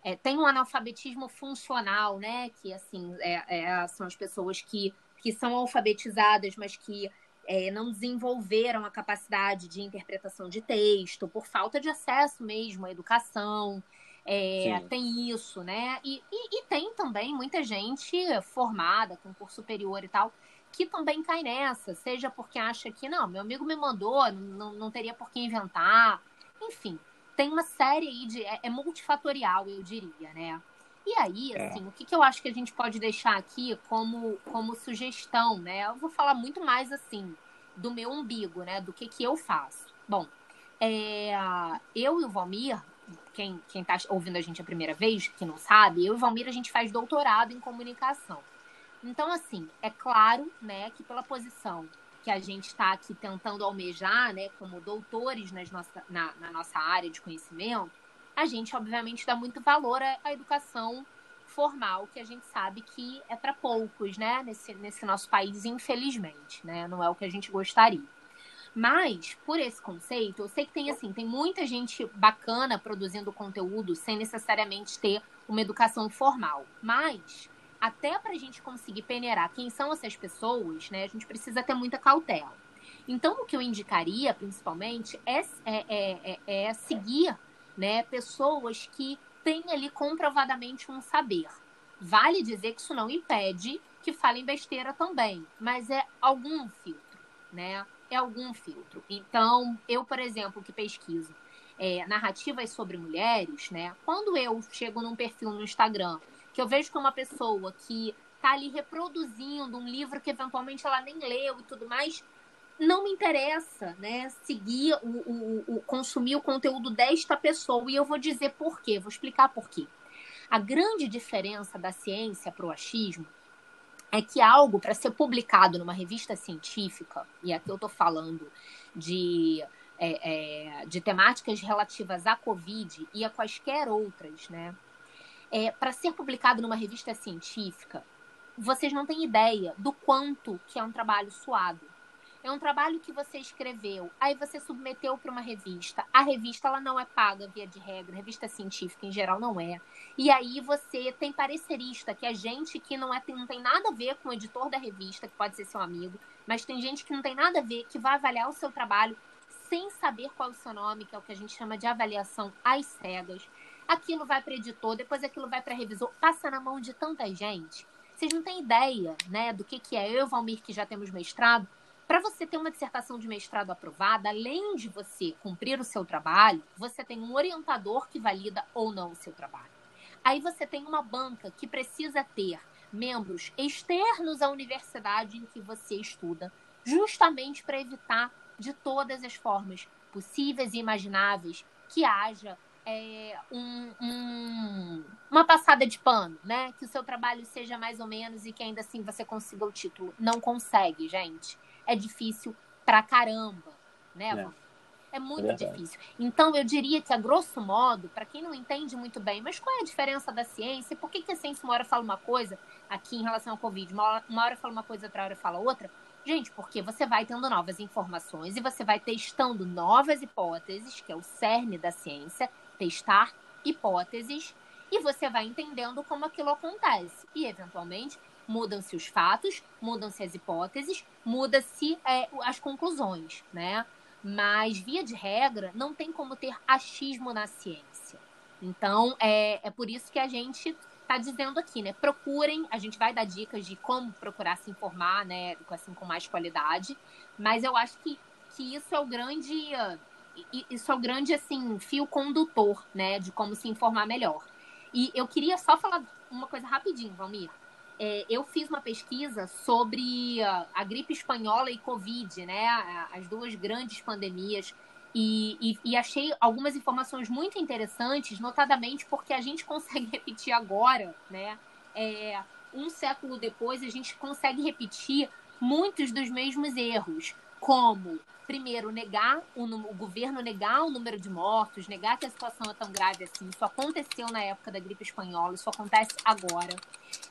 é, tem um analfabetismo funcional, né? Que assim é, é, são as pessoas que, que são alfabetizadas, mas que é, não desenvolveram a capacidade de interpretação de texto por falta de acesso mesmo à educação. É, tem isso, né? E, e, e, tem também muita gente formada com curso superior e tal que também cai nessa, seja porque acha que não, meu amigo me mandou, não, não teria por que inventar, enfim, tem uma série aí de. É, é multifatorial, eu diria, né? E aí, é. assim, é. o que, que eu acho que a gente pode deixar aqui como, como sugestão, né? Eu vou falar muito mais assim do meu umbigo, né? Do que, que eu faço. Bom, é, eu e o Valmir, quem, quem tá ouvindo a gente a primeira vez, que não sabe, eu e o Valmir a gente faz doutorado em comunicação. Então, assim, é claro, né, que pela posição que a gente está aqui tentando almejar, né, como doutores nas nossa, na, na, nossa área de conhecimento, a gente, obviamente, dá muito valor à, à educação formal, que a gente sabe que é para poucos, né, nesse, nesse nosso país, infelizmente, né, não é o que a gente gostaria. Mas, por esse conceito, eu sei que tem, assim, tem muita gente bacana produzindo conteúdo sem necessariamente ter uma educação formal. Mas até para a gente conseguir peneirar quem são essas pessoas, né, a gente precisa ter muita cautela. Então, o que eu indicaria, principalmente, é, é, é, é, é seguir né, pessoas que têm ali comprovadamente um saber. Vale dizer que isso não impede que falem besteira também, mas é algum filtro, né? É algum filtro. Então, eu, por exemplo, que pesquiso é, narrativas sobre mulheres, né? Quando eu chego num perfil no Instagram que eu vejo que uma pessoa que está ali reproduzindo um livro que eventualmente ela nem leu e tudo mais, não me interessa, né, seguir o, o, o consumir o conteúdo desta pessoa e eu vou dizer por quê, vou explicar por quê. A grande diferença da ciência para o achismo é que algo para ser publicado numa revista científica, e aqui eu estou falando de, é, é, de temáticas relativas à Covid e a quaisquer outras, né? É, para ser publicado numa revista científica, vocês não têm ideia do quanto que é um trabalho suado. É um trabalho que você escreveu, aí você submeteu para uma revista. A revista ela não é paga via de regra, revista científica em geral não é. E aí você tem parecerista, que é gente que não, é, não tem nada a ver com o editor da revista, que pode ser seu amigo, mas tem gente que não tem nada a ver, que vai avaliar o seu trabalho sem saber qual é o seu nome, que é o que a gente chama de avaliação às cegas aquilo vai para editor, depois aquilo vai para revisor, passa na mão de tanta gente. Vocês não têm ideia, né, do que que é. Eu Valmir, que já temos mestrado, para você ter uma dissertação de mestrado aprovada, além de você cumprir o seu trabalho, você tem um orientador que valida ou não o seu trabalho. Aí você tem uma banca que precisa ter membros externos à universidade em que você estuda, justamente para evitar de todas as formas possíveis e imagináveis que haja é, um, um, uma passada de pano, né? Que o seu trabalho seja mais ou menos e que ainda assim você consiga o título. Não consegue, gente. É difícil pra caramba, né? É. É muito é difícil. Então, eu diria que, a grosso modo, para quem não entende muito bem, mas qual é a diferença da ciência? Por que, que a ciência uma hora fala uma coisa aqui em relação ao Covid, uma hora, uma hora fala uma coisa, outra hora fala outra? Gente, porque você vai tendo novas informações e você vai testando novas hipóteses, que é o cerne da ciência, testar hipóteses, e você vai entendendo como aquilo acontece. E, eventualmente, mudam-se os fatos, mudam-se as hipóteses, muda-se é, as conclusões, né? Mas, via de regra, não tem como ter achismo na ciência. Então, é, é por isso que a gente está dizendo aqui, né? Procurem, a gente vai dar dicas de como procurar se informar, né? Assim, com mais qualidade. Mas eu acho que, que isso é o grande. É o grande, assim, fio condutor, né? De como se informar melhor. E eu queria só falar uma coisa rapidinho, Valmir é, eu fiz uma pesquisa sobre a, a, gripe espanhola e Covid, né? As duas grandes pandemias. E, e, e, achei algumas informações muito interessantes, notadamente porque a gente consegue repetir agora, né? É, um século depois, a gente consegue repetir muitos dos mesmos erros, como primeiro, negar o, o, governo negar o número de mortos, negar que a situação é tão grave assim. Isso aconteceu na época da gripe espanhola, isso acontece agora.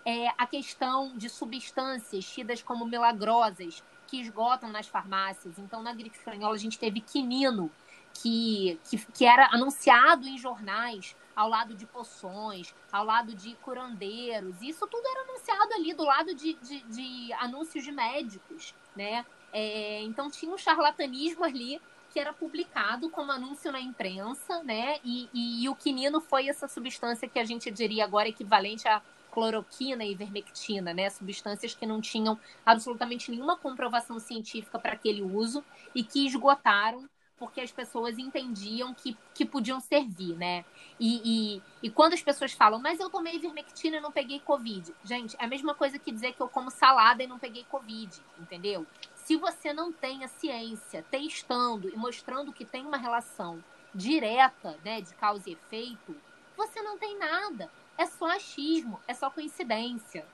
É, a questão de substâncias tidas como milagrosas que esgotam nas farmácias. Então, na gripe espanhola, a gente teve quinino, que, que, que era anunciado em jornais ao lado de poções, ao lado de curandeiros. Isso tudo era anunciado ali do lado de, de, de anúncios de médicos, né? É, então tinha um charlatanismo ali que era publicado como anúncio na imprensa, né? E, e, e, o quinino foi essa substância que a gente diria agora equivalente à cloroquina e ivermectina, né? Substâncias que não tinham absolutamente nenhuma comprovação científica para aquele uso e que esgotaram porque as pessoas entendiam que, que podiam servir, né? E, e, e, quando as pessoas falam, mas eu tomei ivermectina e não peguei Covid. Gente, é a mesma coisa que dizer que eu como salada e não peguei Covid, entendeu? Se você não tem a ciência testando e mostrando que tem uma relação direta, né, de causa e efeito, você não tem nada. É só achismo, é só coincidência.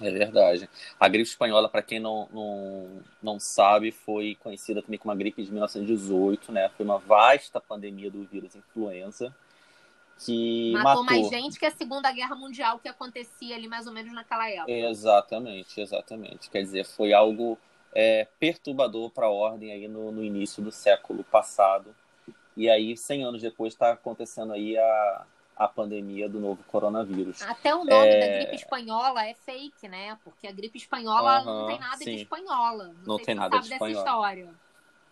É verdade. A gripe espanhola, para quem não, não, não sabe, foi conhecida também como a gripe de 1918, né? Foi uma vasta pandemia do vírus influenza que matou, matou, mais gente que a Segunda Guerra Mundial que acontecia ali mais ou menos naquela época. Exatamente, exatamente. Quer dizer, foi algo é, perturbador para a ordem aí no, no início do século passado. E aí, 100 anos depois, está acontecendo aí a, a pandemia do novo coronavírus. Até o nome é... da gripe espanhola é fake, né? Porque a gripe espanhola não tem nada sim. de espanhola. Não, não tem nada de espanhola. história.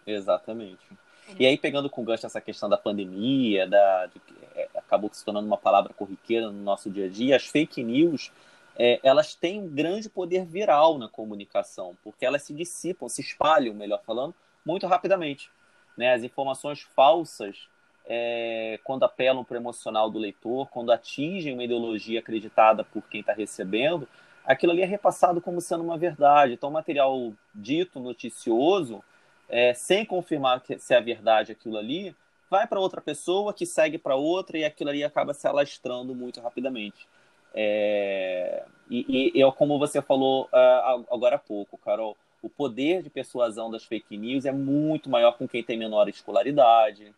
Exatamente. É. E aí, pegando com gancho essa questão da pandemia, da, de, é, acabou se tornando uma palavra corriqueira no nosso dia a dia, as fake news, é, elas têm um grande poder viral na comunicação, porque elas se dissipam, se espalham, melhor falando, muito rapidamente. Né? As informações falsas é, quando apelam para o emocional do leitor, quando atingem uma ideologia acreditada por quem está recebendo, aquilo ali é repassado como sendo uma verdade. Então, o material dito, noticioso, é, sem confirmar que, se é verdade aquilo ali, vai para outra pessoa, que segue para outra, e aquilo ali acaba se alastrando muito rapidamente. É, e, e como você falou uh, agora há pouco, Carol, o poder de persuasão das fake news é muito maior com quem tem menor escolaridade,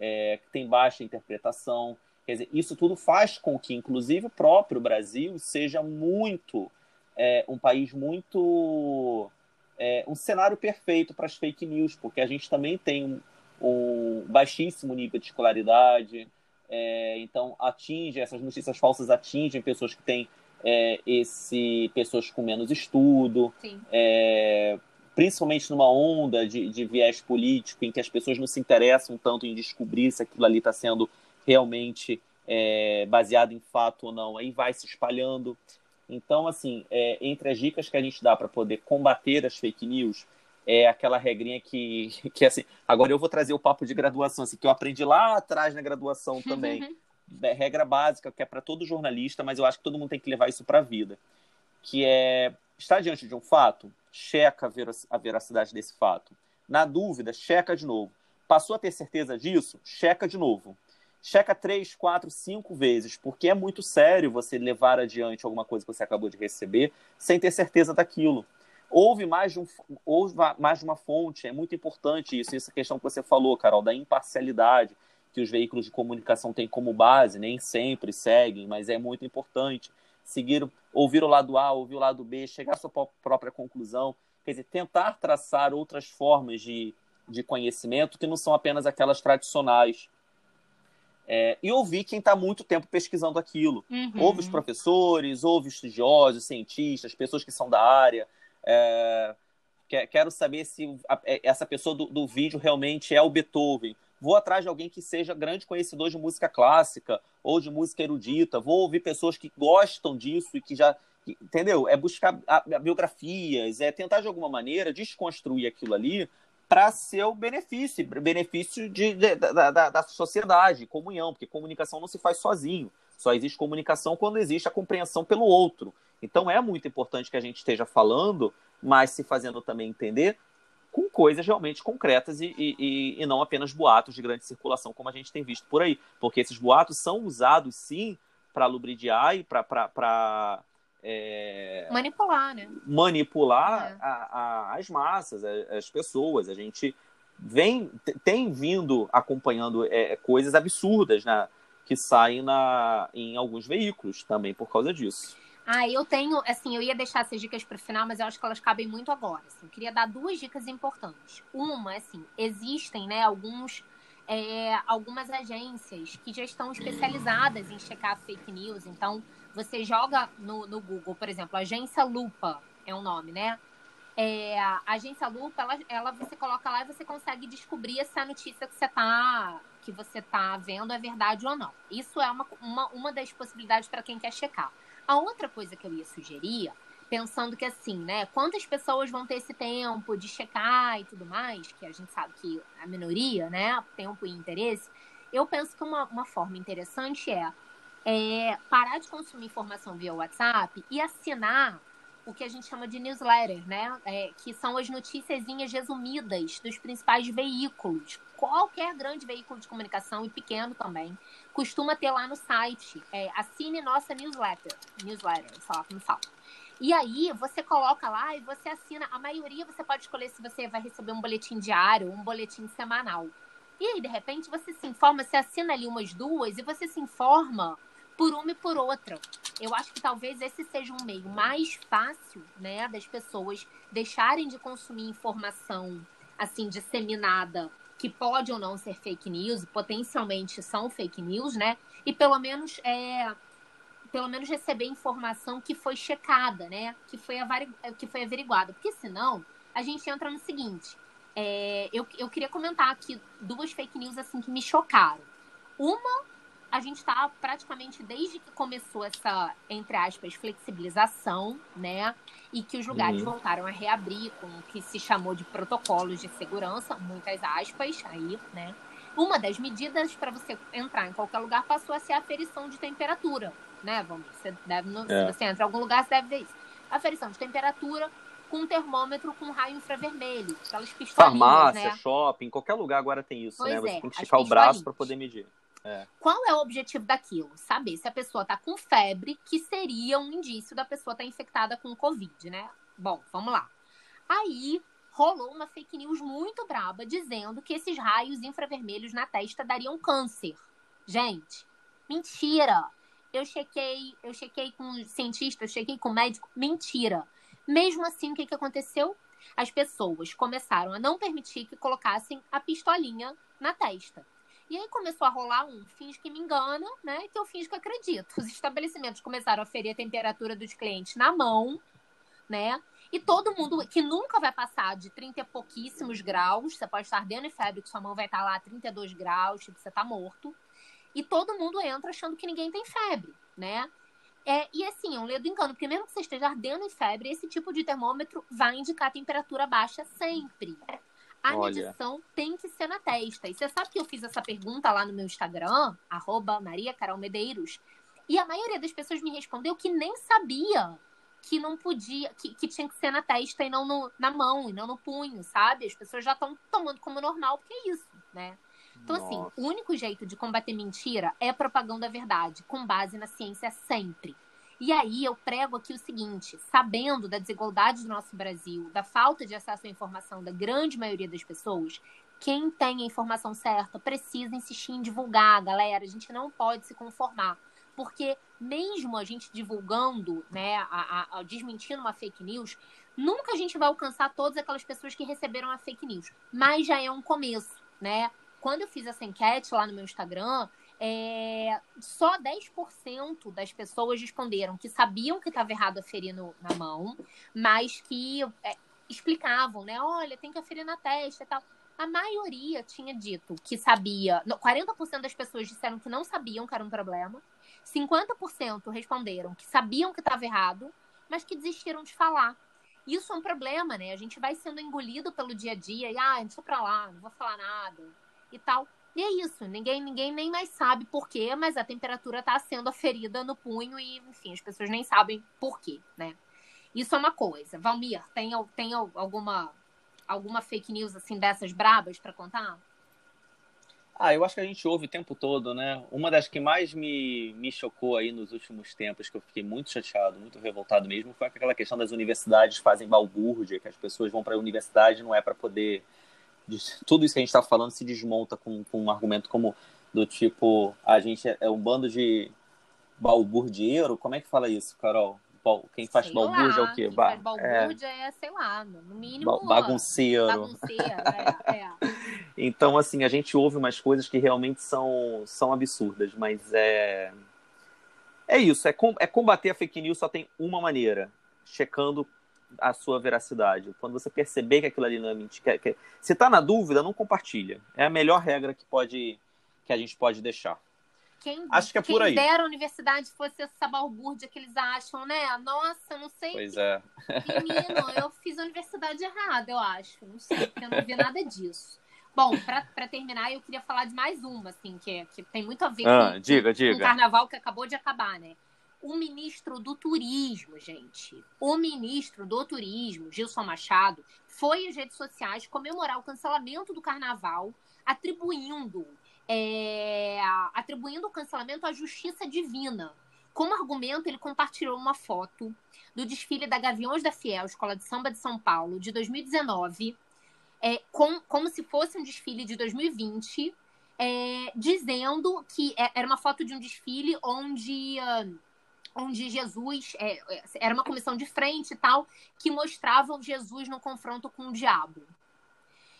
é, tem baixa interpretação. Quer dizer, isso tudo faz com que, inclusive, o próprio Brasil seja muito é, um país muito é, um cenário perfeito para as fake news, porque a gente também tem um, um baixíssimo nível de escolaridade, é, então atinge essas notícias falsas atingem pessoas que têm é, esse pessoas com menos estudo, é, principalmente numa onda de, de viés político em que as pessoas não se interessam tanto em descobrir se aquilo ali está sendo realmente é, baseado em fato ou não, aí vai se espalhando. Então, assim, é, entre as dicas que a gente dá para poder combater as fake news, é aquela regrinha que, que, assim, agora eu vou trazer o papo de graduação, assim, que eu aprendi lá atrás na graduação também. é, regra básica, que é para todo jornalista, mas eu acho que todo mundo tem que levar isso para a vida. Que é, está diante de um fato, checa a veracidade desse fato. Na dúvida, checa de novo. Passou a ter certeza disso? Checa de novo. checa três, quatro, cinco vezes, porque é muito sério você levar adiante alguma coisa que você acabou de receber sem ter certeza daquilo. Houve mais de, um, houve mais de uma fonte, é muito importante isso, essa questão que você falou, Carol, da imparcialidade que os veículos de comunicação têm como base, nem sempre seguem, mas é muito importante seguir, ouvir o lado A, ouvir o lado B, chegar à sua própria conclusão, quer dizer, tentar traçar outras formas de, de conhecimento que não são apenas aquelas tradicionais é, e ouvir quem está muito tempo pesquisando aquilo. Uhum. Ouve os professores, ouve estudiosos, cientistas, pessoas que são da área. É, quero saber se é, essa pessoa do, do, vídeo realmente é o Beethoven. Vou atrás de alguém que seja grande conhecedor de música clássica ou de música erudita. Vou ouvir pessoas que gostam disso e que já. Entendeu? É buscar biografias, é tentar de alguma maneira desconstruir aquilo ali para seu benefício, benefício de, de, da, da, da sociedade, comunhão, porque comunicação não se faz sozinho. Só existe comunicação quando existe a compreensão pelo outro. Então é muito importante que a gente esteja falando, mas se fazendo também entender com coisas realmente concretas e, e, e não apenas boatos de grande circulação, como a gente tem visto por aí. Porque esses boatos são usados, sim, para lubridiar e para é, manipular, né? Manipular é. a, a, as massas, as pessoas. A gente vem tem vindo acompanhando é, coisas absurdas né, que saem na, em alguns veículos também por causa disso. Ah, eu tenho, assim, eu ia deixar essas dicas para o final, mas eu acho que elas cabem muito agora. Assim. Eu queria dar duas dicas importantes. Uma, assim, existem, né, alguns, é, algumas agências que já estão especializadas em checar fake news. Então, você joga no, no Google, por exemplo, Agência Lupa é um nome, né? É, a Agência Lupa, ela, ela você coloca lá e você consegue descobrir se a notícia que você está que você tá vendo é verdade ou não. Isso é uma, uma, uma das possibilidades para quem quer checar. A outra coisa que eu ia sugerir, pensando que assim, né, quantas pessoas vão ter esse tempo de checar e tudo mais, que a gente sabe que a minoria, né, tempo e interesse, eu penso que uma, uma forma interessante é é, parar de consumir informação via WhatsApp e assinar o que a gente chama de newsletter, né? É, que são as noticiazinhas resumidas dos principais veículos. Qualquer grande veículo de comunicação, e pequeno também, costuma ter lá no site. É, assine nossa newsletter. Newsletter, sei lá como fala. E aí, você coloca lá e você assina. A maioria você pode escolher se você vai receber um boletim diário ou um boletim semanal. E aí, de repente, você se informa, você assina ali umas duas e você se informa por uma e por outra. Eu acho que talvez esse seja um meio mais fácil, né, das pessoas deixarem de consumir informação assim disseminada que pode ou não ser fake news, potencialmente são fake news, né? E pelo menos é pelo menos receber informação que foi checada, né? Que foi, que foi averiguada. Porque senão, a gente entra no seguinte. É, eu, eu queria comentar aqui duas fake news assim que me chocaram. Uma a gente está praticamente desde que começou essa, entre aspas, flexibilização, né? E que os lugares uhum. voltaram a reabrir com o que se chamou de protocolos de segurança, muitas aspas, aí, né? Uma das medidas para você entrar em qualquer lugar passou a ser a aferição de temperatura, né? Vamos, você deve, no, é. se você entra em algum lugar, você deve ver isso. Aferição de temperatura com um termômetro com raio infravermelho, aquelas pistolinhas, Farmácia, né? shopping, qualquer lugar agora tem isso, né? pois né? Você é, tem que esticar o braço para poder medir. É. Qual é o objetivo daquilo? Saber se a pessoa está com febre, que seria um indício da pessoa estar tá infectada com Covid, né? Bom, vamos lá. Aí rolou uma fake news muito braba dizendo que esses raios infravermelhos na testa dariam câncer. Gente, mentira. Eu chequei, eu chequei com cientista, eu chequei com médico, mentira. Mesmo assim, o que, que aconteceu? As pessoas começaram a não permitir que colocassem a pistolinha na testa. E aí começou a rolar um finge que me engana, né? Que eu finge que acredito. Os estabelecimentos começaram a ferir a temperatura dos clientes na mão, né? E todo mundo que nunca vai passar de 30 e pouquíssimos graus, você pode estar ardendo em febre, que sua mão vai estar lá a 32 graus, tipo, você tá morto. E todo mundo entra achando que ninguém tem febre, né? É, e assim, é um ledo engano, porque mesmo que você esteja ardendo em febre, esse tipo de termômetro vai indicar temperatura baixa sempre a Olha. medição tem que ser na testa. E você sabe que eu fiz essa pergunta lá no meu Instagram, arroba Maria Carol Medeiros, e a maioria das pessoas me respondeu que nem sabia que não podia, que, que tinha que ser na testa e não no, na mão, e não no punho, sabe? As pessoas já estão tomando como normal, porque é isso, né? Então, assim, Nossa. assim, o único jeito de combater mentira é propagando a verdade, com base na ciência sempre. E aí eu prego aqui o seguinte: sabendo da desigualdade do nosso Brasil, da falta de acesso à informação da grande maioria das pessoas, quem tem a informação certa precisa insistir em divulgar, galera. A gente não pode se conformar. Porque mesmo a gente divulgando, né, a, a, a, desmentindo uma fake news, nunca a gente vai alcançar todas aquelas pessoas que receberam a fake news. Mas já é um começo, né? Quando eu fiz essa enquete lá no meu Instagram, é, só 10% das pessoas responderam que sabiam que estava errado aferir no, na mão, mas que é, explicavam, né? Olha, tem que aferir na testa e tal. A maioria tinha dito que sabia. 40% das pessoas disseram que não sabiam que era um problema. 50% responderam que sabiam que estava errado, mas que desistiram de falar. Isso é um problema, né? A gente vai sendo engolido pelo dia a dia e, ah, deixa pra lá, não vou falar nada e tal. E é isso, ninguém, ninguém nem mais sabe por quê, mas a temperatura está sendo aferida no punho e, enfim, as pessoas nem sabem por quê, né? Isso é uma coisa. Valmir, tem, tem alguma, alguma fake news assim dessas brabas para contar? Ah, eu acho que a gente ouve o tempo todo, né? Uma das que mais me, me chocou aí nos últimos tempos, que eu fiquei muito chateado, muito revoltado mesmo, foi aquela questão das universidades fazem balbúrdia, que as pessoas vão para a universidade não é para poder tudo isso que a gente está falando se desmonta com, com, um argumento como do tipo a gente é, é um bando de balburdieiro. Como é que fala isso, Carol? Quem faz sei balbúrdia lá, é o quê? Quem ba faz balbúrdia é... é, sei lá, no mínimo. Bagunceiro. Bagunceiro, é, é. Então, assim, a gente ouve umas coisas que realmente são, são absurdas, mas é. É isso, é, com, é combater a fake news só tem uma maneira, checando a sua veracidade. Quando você perceber que aquilo ali não é mentira, que, que, se está na dúvida, não compartilha. É a melhor regra que pode que a gente pode deixar. Quem, Acho que é quem por aí. dera a universidade fosse essa balbúrdia que eles acham, né? Nossa, não sei. Pois que... é. Menino, eu fiz a universidade errada, eu acho. Não sei, porque eu não vi nada disso. Bom, para terminar, eu queria falar de mais uma, assim, que, que tem muito a ver ah, com, diga, com, diga. com o carnaval que acabou de acabar, né? O ministro do Turismo, gente, o ministro do Turismo, Gilson Machado, foi às redes sociais comemorar o cancelamento do carnaval, atribuindo, é, atribuindo o cancelamento à justiça divina. Como argumento, ele compartilhou uma foto do desfile da Gaviões da Fiel, Escola de Samba de São Paulo, de 2019, é, com, como se fosse um desfile de 2020, é, dizendo que é, era uma foto de um desfile onde. Uh, onde Jesus é, é, era uma comissão de frente e tal, que mostravam Jesus no confronto com o diabo.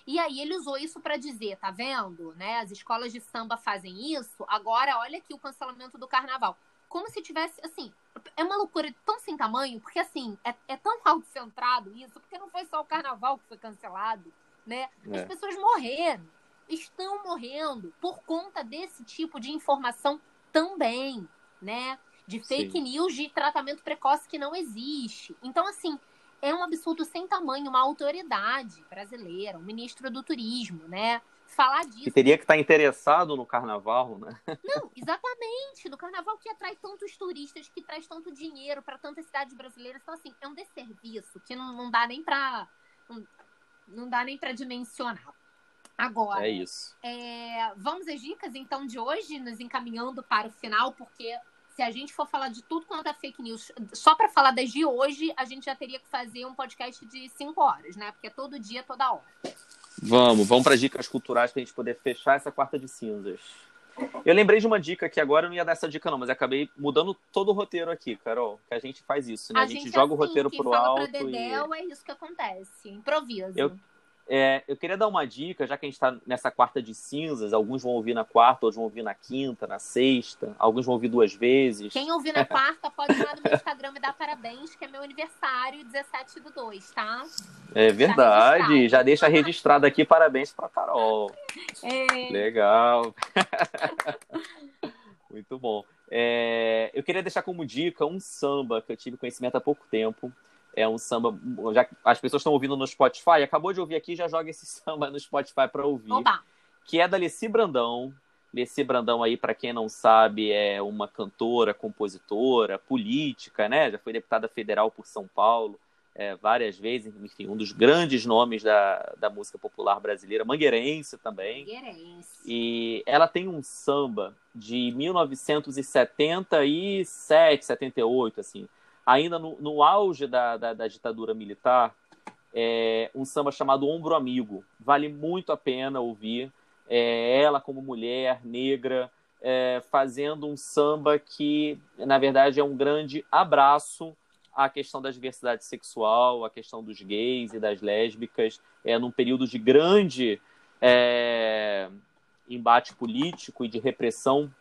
E aí ele usou isso para dizer, tá vendo? Né? As escolas de samba fazem isso, agora olha aqui o cancelamento do carnaval. Como se tivesse, assim, é uma loucura tão sem tamanho, porque assim, é, é tão autocentrado isso, porque não foi só o carnaval que foi cancelado, né? É. As pessoas morreram, estão morrendo por conta desse tipo de informação também, né? De fake Sim. news de tratamento precoce que não existe. Então, assim, é um absurdo sem tamanho, uma autoridade brasileira, um ministro do turismo, né? Falar disso. Que teria que estar interessado no carnaval, né? Não, exatamente. No carnaval que atrai tantos turistas, que traz tanto dinheiro para tantas cidades brasileiras. Então, assim, é um desserviço que não, não dá nem para não, não dá nem para dimensionar. Agora, é isso. É, vamos às dicas então de hoje, nos encaminhando para o final, porque se a gente for falar de tudo quanto é fake news, só para falar das de hoje, a gente já teria que fazer um podcast de cinco horas, né? Porque é todo dia, toda hora. Vamos, vamos para dicas culturais para a gente poder fechar essa quarta de cinzas. Eu lembrei de uma dica que agora eu não ia dar essa dica, não, mas acabei mudando todo o roteiro aqui, Carol. Que a gente faz isso, né? A, a gente, gente, joga assim, o roteiro pro alto. Pra Dedéu, e... é isso que acontece. Improviso. Eu, é, eu queria dar uma dica, já que a gente está nessa quarta de cinzas, alguns vão ouvir na quarta, outros vão ouvir na quinta, na sexta, alguns vão ouvir duas vezes. Quem ouvir na quarta pode ir lá no meu Instagram e dar parabéns, que é meu aniversário, 17 do 2, tá? É verdade, já deixa registrado aqui, parabéns para Carol. É. Legal. Muito bom. É, eu queria deixar como dica um samba que eu tive conhecimento há pouco tempo é um samba. Já as pessoas estão ouvindo no Spotify, acabou de ouvir aqui, já joga esse samba no Spotify para ouvir. Oba. Que é da Leci Brandão. Leci Brandão aí, para quem não sabe, é uma cantora, compositora, política, né? Já foi deputada federal por São Paulo, é, várias vezes, enfim, um dos grandes nomes da, da música popular brasileira, mangueirense também. Mangueirense. E ela tem um samba de 1977, 78, assim, ainda no, no auge da, da, da ditadura militar, é, um samba chamado Ombro Amigo. Vale muito a pena ouvir. É, ela, como mulher negra, é, fazendo um samba que, na verdade, é um grande abraço à questão da diversidade sexual, à questão dos gays e das lésbicas, é, num período de grande é, embate político e de repressão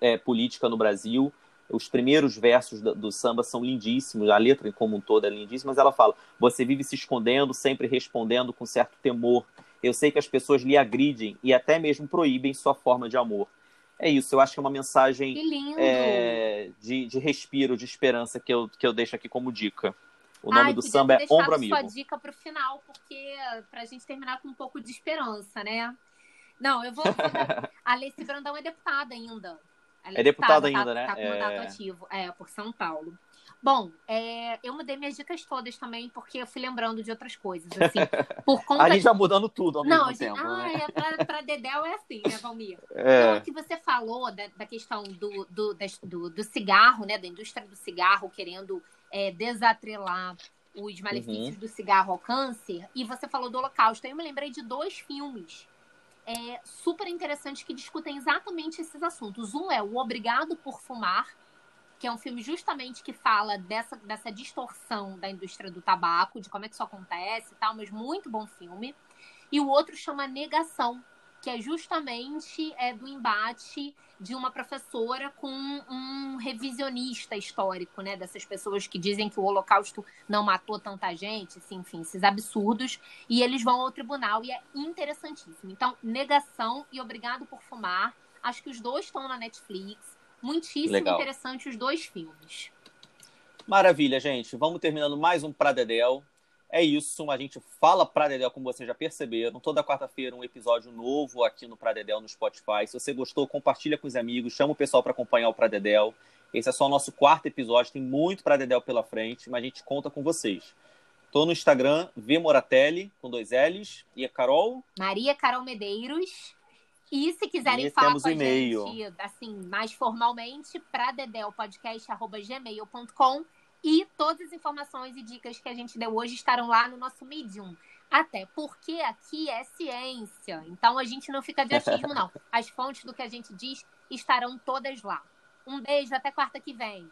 é, política no Brasil. Os primeiros versos do, do, samba são lindíssimos, a letra como um todo é lindíssima, mas ela fala: Você vive se escondendo, sempre respondendo com certo temor. Eu sei que as pessoas lhe agridem e até mesmo proíbem sua forma de amor. É isso, eu acho que é uma mensagem é, de, de respiro, de esperança que eu, que eu deixo aqui como dica. O nome Ai, do samba é Ombro Amigo. sua dica para o final, porque para a gente terminar com um pouco de esperança, né? Não, eu vou. a Alessi Brandão é deputada ainda. É deputada tá, ainda, tá, né? Tá com é... mandato ativo, é, por São Paulo. Bom, é, eu mudei minhas dicas todas também, porque eu fui lembrando de outras coisas, assim. Por conta a gente vai mudando tudo ao Não, mesmo tempo, ah, né? é pra, pra Dedéu é assim, né, Valmir? É. Então, o que você falou da, da questão do, do, do, do, cigarro, né, da indústria do cigarro querendo é, desatrelar os malefícios uhum. do cigarro ao câncer, e você falou do holocausto. Eu me lembrei de dois filmes é, super interessantes que discutem exatamente esses assuntos. Um é o Obrigado por Fumar, que é um filme justamente que fala dessa, dessa distorção da indústria do tabaco, de como é que isso acontece e tal, mas muito bom filme. E o outro chama Negação, que é justamente é, do embate de uma professora com um revisionista histórico, né? Dessas pessoas que dizem que o Holocausto não matou tanta gente, assim, enfim, esses absurdos. E eles vão ao tribunal e é interessantíssimo. Então, Negação e Obrigado por Fumar. Acho que os dois estão na Netflix. Muitíssimo Legal. interessante os dois filmes. Maravilha, gente. Vamos terminando mais um Pradedel. É isso, a gente fala Pradedel, como vocês já perceberam. Toda quarta-feira um episódio novo aqui no Pradedel no Spotify. Se você gostou, compartilha com os amigos, chama o pessoal para acompanhar o Pradedel. Esse é só o nosso quarto episódio, tem muito Pradedel pela frente, mas a gente conta com vocês. Tô no Instagram, V Moratelli, com dois L's. E a Carol? Maria Carol Medeiros. E se quiserem e falar com a gente, assim, mais formalmente, dedelpodcast.gmail.com e todas as informações e dicas que a gente deu hoje estarão lá no nosso Medium. Até porque aqui é ciência, então a gente não fica de achismo, não. As fontes do que a gente diz estarão todas lá. Um beijo, até quarta que vem.